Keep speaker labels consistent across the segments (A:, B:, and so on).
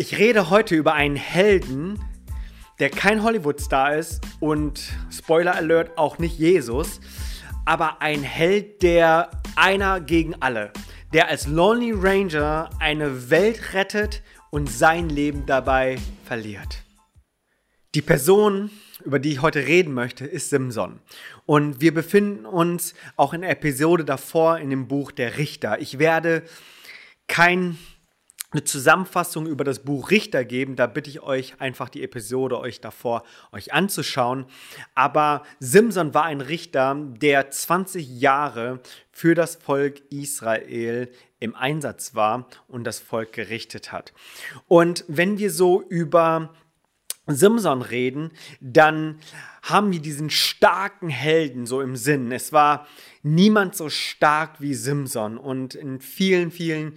A: Ich rede heute über einen Helden, der kein Hollywood-Star ist und Spoiler Alert auch nicht Jesus, aber ein Held, der einer gegen alle, der als Lonely Ranger eine Welt rettet und sein Leben dabei verliert. Die Person, über die ich heute reden möchte, ist Simson. Und wir befinden uns auch in der Episode davor in dem Buch der Richter. Ich werde kein eine Zusammenfassung über das Buch Richter geben. Da bitte ich euch einfach die Episode euch davor euch anzuschauen. Aber Simson war ein Richter, der 20 Jahre für das Volk Israel im Einsatz war und das Volk gerichtet hat. Und wenn wir so über Simson reden, dann haben wir diesen starken Helden so im Sinn. Es war niemand so stark wie Simson und in vielen, vielen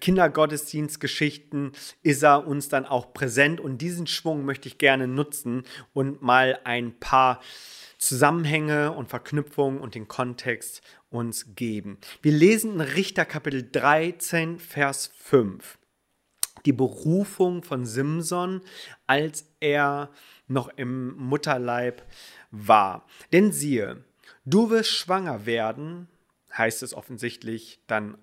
A: Kindergottesdienstgeschichten ist er uns dann auch präsent und diesen Schwung möchte ich gerne nutzen und mal ein paar Zusammenhänge und Verknüpfungen und den Kontext uns geben. Wir lesen in Richter Kapitel 13, Vers 5 die Berufung von Simson, als er noch im Mutterleib war. Denn siehe, du wirst schwanger werden, heißt es offensichtlich dann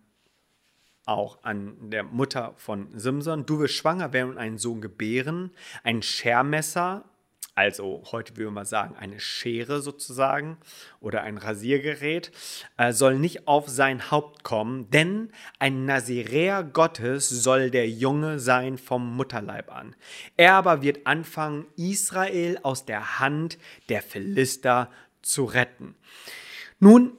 A: auch an der Mutter von Simson, du wirst schwanger werden und einen Sohn gebären, ein Schermesser also heute würde man sagen eine Schere sozusagen oder ein Rasiergerät, äh, soll nicht auf sein Haupt kommen, denn ein Naziräer Gottes soll der Junge sein vom Mutterleib an. Er aber wird anfangen, Israel aus der Hand der Philister zu retten. Nun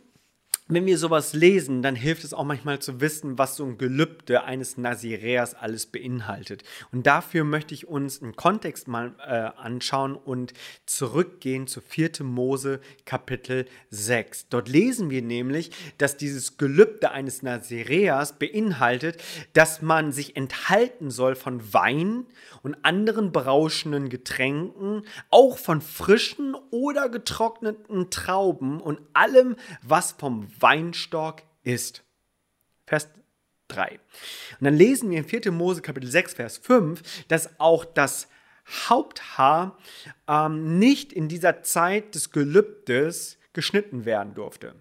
A: wenn wir sowas lesen, dann hilft es auch manchmal zu wissen, was so ein Gelübde eines Naziräers alles beinhaltet. Und dafür möchte ich uns einen Kontext mal äh, anschauen und zurückgehen zu 4. Mose Kapitel 6. Dort lesen wir nämlich, dass dieses Gelübde eines Naziräers beinhaltet, dass man sich enthalten soll von Wein und anderen berauschenden Getränken, auch von frischen oder getrockneten Trauben und allem, was vom Weinstock ist. Vers 3. Und dann lesen wir in 4. Mose Kapitel 6, Vers 5, dass auch das Haupthaar ähm, nicht in dieser Zeit des Gelübdes geschnitten werden durfte.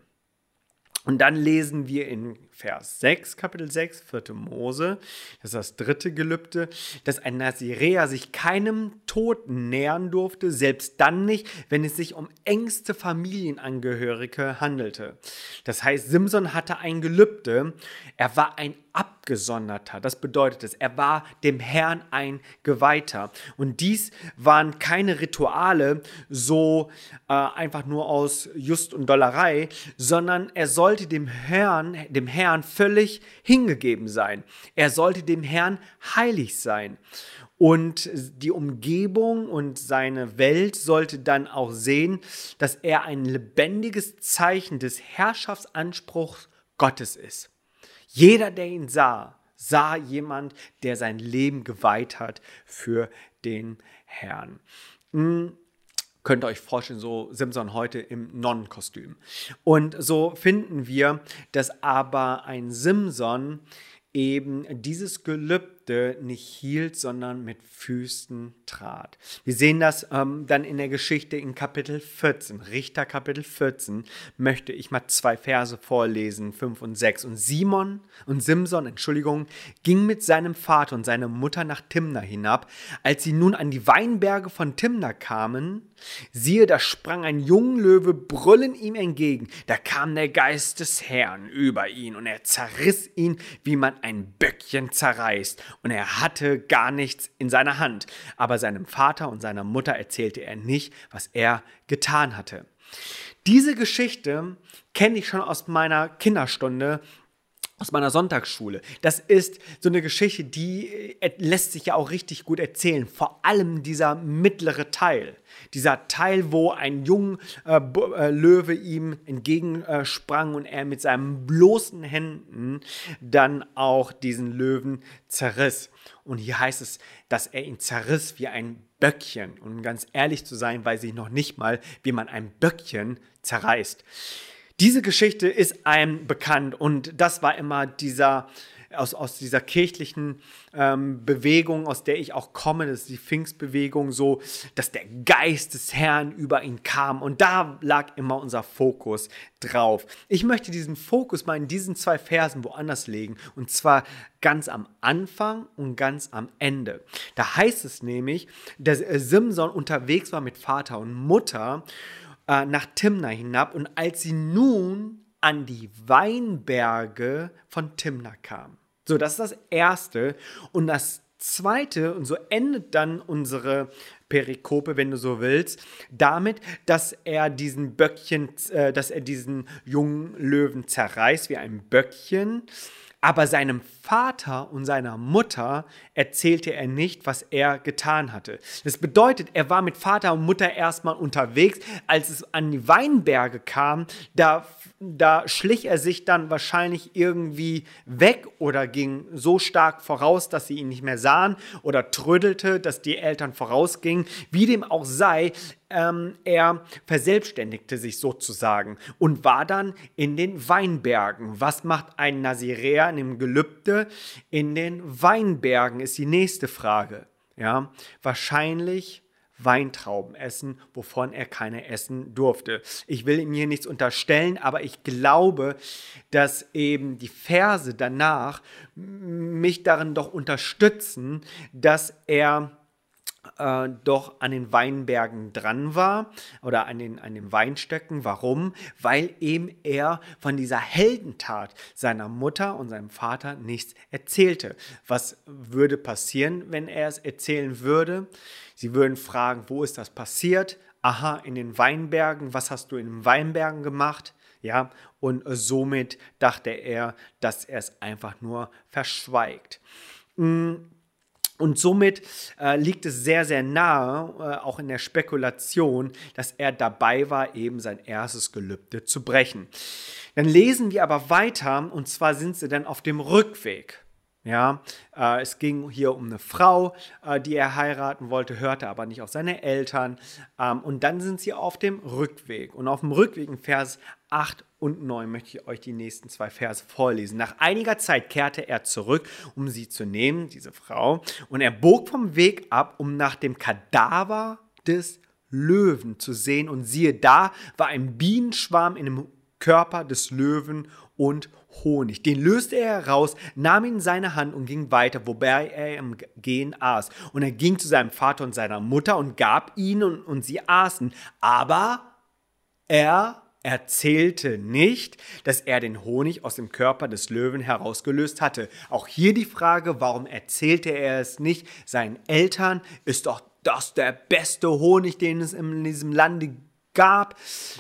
A: Und dann lesen wir in Vers 6, Kapitel 6, 4. Mose, das ist das dritte Gelübde, dass ein Naziräer sich keinem Toten nähern durfte, selbst dann nicht, wenn es sich um engste Familienangehörige handelte. Das heißt, Simson hatte ein Gelübde, er war ein Abgesonderter. Das bedeutet es, er war dem Herrn ein Geweihter. Und dies waren keine Rituale, so äh, einfach nur aus Just und Dollerei, sondern er sollte dem Herrn, dem Herrn völlig hingegeben sein. Er sollte dem Herrn heilig sein. Und die Umgebung und seine Welt sollte dann auch sehen, dass er ein lebendiges Zeichen des Herrschaftsanspruchs Gottes ist. Jeder, der ihn sah, sah jemand, der sein Leben geweiht hat für den Herrn. Hm, könnt ihr euch vorstellen, so Simpson heute im Nonnenkostüm. Und so finden wir, dass aber ein Simson eben dieses Gelübde nicht hielt, sondern mit Füßen trat. Wir sehen das ähm, dann in der Geschichte in Kapitel 14, Richter Kapitel 14, möchte ich mal zwei Verse vorlesen, 5 und 6. Und Simon und Simson, Entschuldigung, ging mit seinem Vater und seiner Mutter nach Timna hinab. Als sie nun an die Weinberge von Timna kamen, siehe, da sprang ein Junglöwe brüllend ihm entgegen. Da kam der Geist des Herrn über ihn und er zerriss ihn, wie man ein Böckchen zerreißt. Und er hatte gar nichts in seiner Hand. Aber seinem Vater und seiner Mutter erzählte er nicht, was er getan hatte. Diese Geschichte kenne ich schon aus meiner Kinderstunde aus meiner Sonntagsschule. Das ist so eine Geschichte, die äh, lässt sich ja auch richtig gut erzählen. Vor allem dieser mittlere Teil. Dieser Teil, wo ein junger äh, äh, Löwe ihm entgegensprang und er mit seinen bloßen Händen dann auch diesen Löwen zerriss. Und hier heißt es, dass er ihn zerriss wie ein Böckchen. Und um ganz ehrlich zu sein, weiß ich noch nicht mal, wie man ein Böckchen zerreißt. Diese Geschichte ist einem bekannt und das war immer dieser aus, aus dieser kirchlichen ähm, Bewegung, aus der ich auch komme, das ist die Pfingstbewegung, so, dass der Geist des Herrn über ihn kam. Und da lag immer unser Fokus drauf. Ich möchte diesen Fokus mal in diesen zwei Versen woanders legen. Und zwar ganz am Anfang und ganz am Ende. Da heißt es nämlich, dass Simson unterwegs war mit Vater und Mutter äh, nach Timna hinab. Und als sie nun an die Weinberge von Timna kam. So, das ist das Erste. Und das Zweite, und so endet dann unsere Perikope, wenn du so willst, damit, dass er diesen Böckchen, äh, dass er diesen jungen Löwen zerreißt wie ein Böckchen aber seinem Vater und seiner Mutter erzählte er nicht, was er getan hatte. Das bedeutet, er war mit Vater und Mutter erstmal unterwegs. Als es an die Weinberge kam, da, da schlich er sich dann wahrscheinlich irgendwie weg oder ging so stark voraus, dass sie ihn nicht mehr sahen oder trödelte, dass die Eltern vorausgingen. Wie dem auch sei, ähm, er verselbstständigte sich sozusagen und war dann in den Weinbergen. Was macht ein Naziräer in dem Gelübde? In den Weinbergen ist die nächste Frage. Ja, wahrscheinlich Weintrauben essen, wovon er keine essen durfte. Ich will ihm hier nichts unterstellen, aber ich glaube, dass eben die Verse danach mich darin doch unterstützen, dass er äh, doch an den Weinbergen dran war oder an den, an den Weinstöcken. Warum? Weil eben er von dieser Heldentat seiner Mutter und seinem Vater nichts erzählte. Was würde passieren, wenn er es erzählen würde? Sie würden fragen, wo ist das passiert? Aha, in den Weinbergen. Was hast du in den Weinbergen gemacht? Ja, und somit dachte er, dass er es einfach nur verschweigt. Hm, und somit äh, liegt es sehr, sehr nahe, äh, auch in der Spekulation, dass er dabei war, eben sein erstes Gelübde zu brechen. Dann lesen wir aber weiter, und zwar sind sie dann auf dem Rückweg. Ja, äh, es ging hier um eine Frau, äh, die er heiraten wollte, hörte aber nicht auf seine Eltern. Ähm, und dann sind sie auf dem Rückweg. Und auf dem Rückweg in Vers 8 und 9 möchte ich euch die nächsten zwei Verse vorlesen. Nach einiger Zeit kehrte er zurück, um sie zu nehmen, diese Frau, und er bog vom Weg ab, um nach dem Kadaver des Löwen zu sehen. Und siehe, da war ein Bienenschwarm in dem Körper des Löwen und Honig. Den löste er heraus, nahm ihn in seine Hand und ging weiter, wobei er im Gehen aß. Und er ging zu seinem Vater und seiner Mutter und gab ihnen und, und sie aßen. Aber er erzählte nicht, dass er den Honig aus dem Körper des Löwen herausgelöst hatte. Auch hier die Frage, warum erzählte er es nicht seinen Eltern? Ist doch das der beste Honig, den es in diesem Lande gab.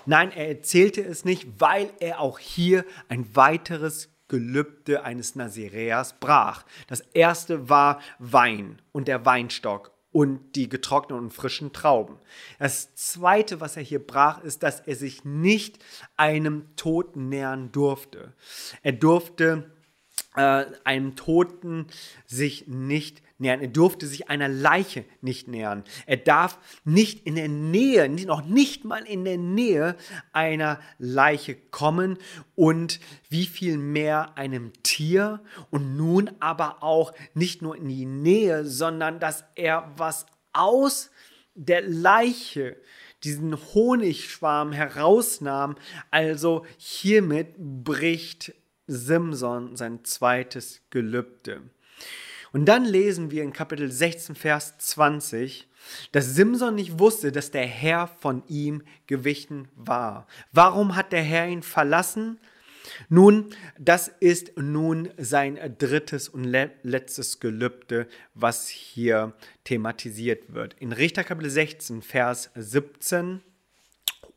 A: Nein, er erzählte es nicht, weil er auch hier ein weiteres Gelübde eines Naziräers brach. Das erste war Wein und der Weinstock und die getrockneten und frischen Trauben. Das zweite, was er hier brach, ist, dass er sich nicht einem Toten nähern durfte. Er durfte äh, einem Toten sich nicht nähern. Er durfte sich einer Leiche nicht nähern. Er darf nicht in der Nähe, noch nicht mal in der Nähe einer Leiche kommen und wie viel mehr einem Tier und nun aber auch nicht nur in die Nähe, sondern dass er was aus der Leiche diesen Honigschwarm herausnahm. Also hiermit bricht Simson sein zweites Gelübde. Und dann lesen wir in Kapitel 16, Vers 20, dass Simson nicht wusste, dass der Herr von ihm gewichen war. Warum hat der Herr ihn verlassen? Nun, das ist nun sein drittes und letztes Gelübde, was hier thematisiert wird. In Richter Kapitel 16, Vers 17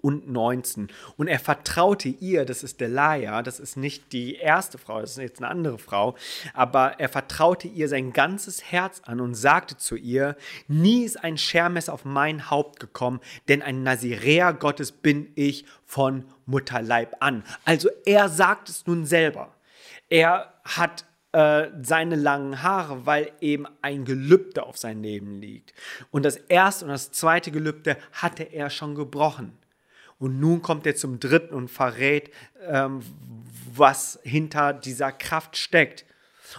A: und 19. Und er vertraute ihr, das ist Delia, das ist nicht die erste Frau, das ist jetzt eine andere Frau, aber er vertraute ihr sein ganzes Herz an und sagte zu ihr, nie ist ein Schermesser auf mein Haupt gekommen, denn ein Naziräer Gottes bin ich von Mutterleib an. Also er sagt es nun selber. Er hat äh, seine langen Haare, weil eben ein Gelübde auf sein Leben liegt. Und das erste und das zweite Gelübde hatte er schon gebrochen. Und nun kommt er zum dritten und verrät, ähm, was hinter dieser Kraft steckt.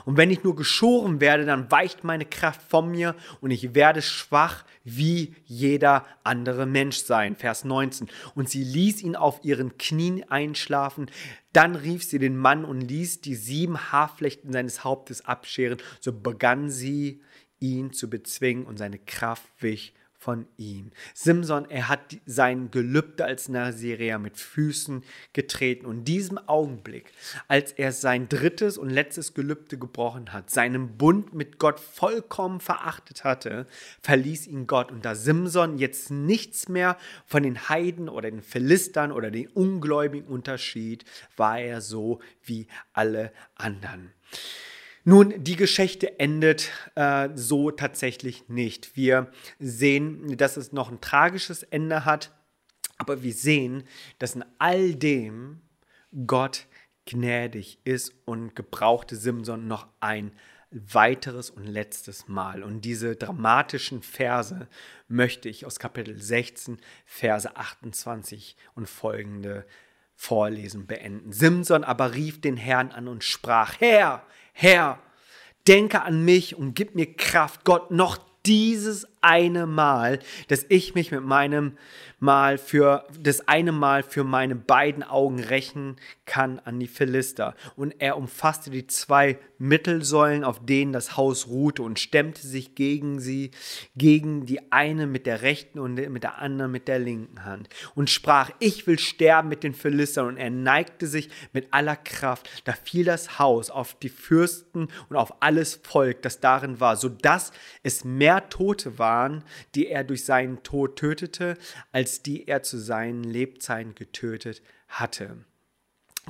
A: Und wenn ich nur geschoren werde, dann weicht meine Kraft von mir und ich werde schwach wie jeder andere Mensch sein. Vers 19. Und sie ließ ihn auf ihren Knien einschlafen. Dann rief sie den Mann und ließ die sieben Haarflechten seines Hauptes abscheren. So begann sie, ihn zu bezwingen und seine Kraft wich von ihm. Simson, er hat sein Gelübde als Nazirea mit Füßen getreten. Und in diesem Augenblick, als er sein drittes und letztes Gelübde gebrochen hat, seinen Bund mit Gott vollkommen verachtet hatte, verließ ihn Gott. Und da Simson jetzt nichts mehr von den Heiden oder den Philistern oder den Ungläubigen unterschied, war er so wie alle anderen. Nun, die Geschichte endet äh, so tatsächlich nicht. Wir sehen, dass es noch ein tragisches Ende hat, aber wir sehen, dass in all dem Gott gnädig ist und gebrauchte Simson noch ein weiteres und letztes Mal. Und diese dramatischen Verse möchte ich aus Kapitel 16, Verse 28 und folgende vorlesen beenden. Simson aber rief den Herrn an und sprach, Herr, Herr, denke an mich und gib mir Kraft, Gott, noch dieses eine Mal, dass ich mich mit meinem Mal für das eine Mal für meine beiden Augen rächen kann an die Philister. Und er umfasste die zwei Mittelsäulen, auf denen das Haus ruhte, und stemmte sich gegen sie, gegen die eine mit der rechten und mit der anderen mit der linken Hand. Und sprach, ich will sterben mit den Philistern. Und er neigte sich mit aller Kraft. Da fiel das Haus auf die Fürsten und auf alles Volk, das darin war, so dass es mehr Tote waren, die er durch seinen Tod tötete, als die er zu seinen Lebzeiten getötet hatte.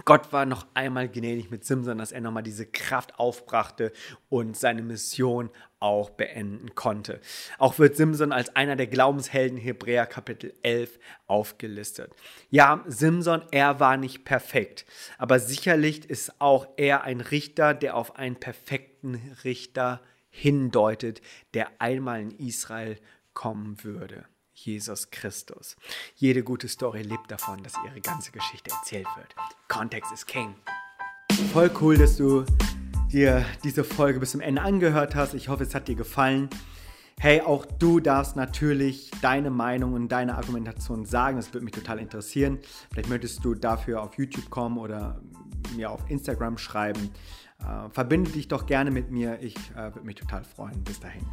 A: Gott war noch einmal gnädig mit Simson, dass er nochmal diese Kraft aufbrachte und seine Mission auch beenden konnte. Auch wird Simson als einer der Glaubenshelden Hebräer Kapitel 11 aufgelistet. Ja, Simson, er war nicht perfekt, aber sicherlich ist auch er ein Richter, der auf einen perfekten Richter hindeutet, der einmal in Israel kommen würde. Jesus Christus. Jede gute Story lebt davon, dass ihre ganze Geschichte erzählt wird. Kontext ist King. Voll cool, dass du dir diese Folge bis zum Ende angehört hast. Ich hoffe, es hat dir gefallen. Hey, auch du darfst natürlich deine Meinung und deine Argumentation sagen. Das würde mich total interessieren. Vielleicht möchtest du dafür auf YouTube kommen oder mir auf Instagram schreiben. Äh, verbinde dich doch gerne mit mir. Ich äh, würde mich total freuen. Bis dahin.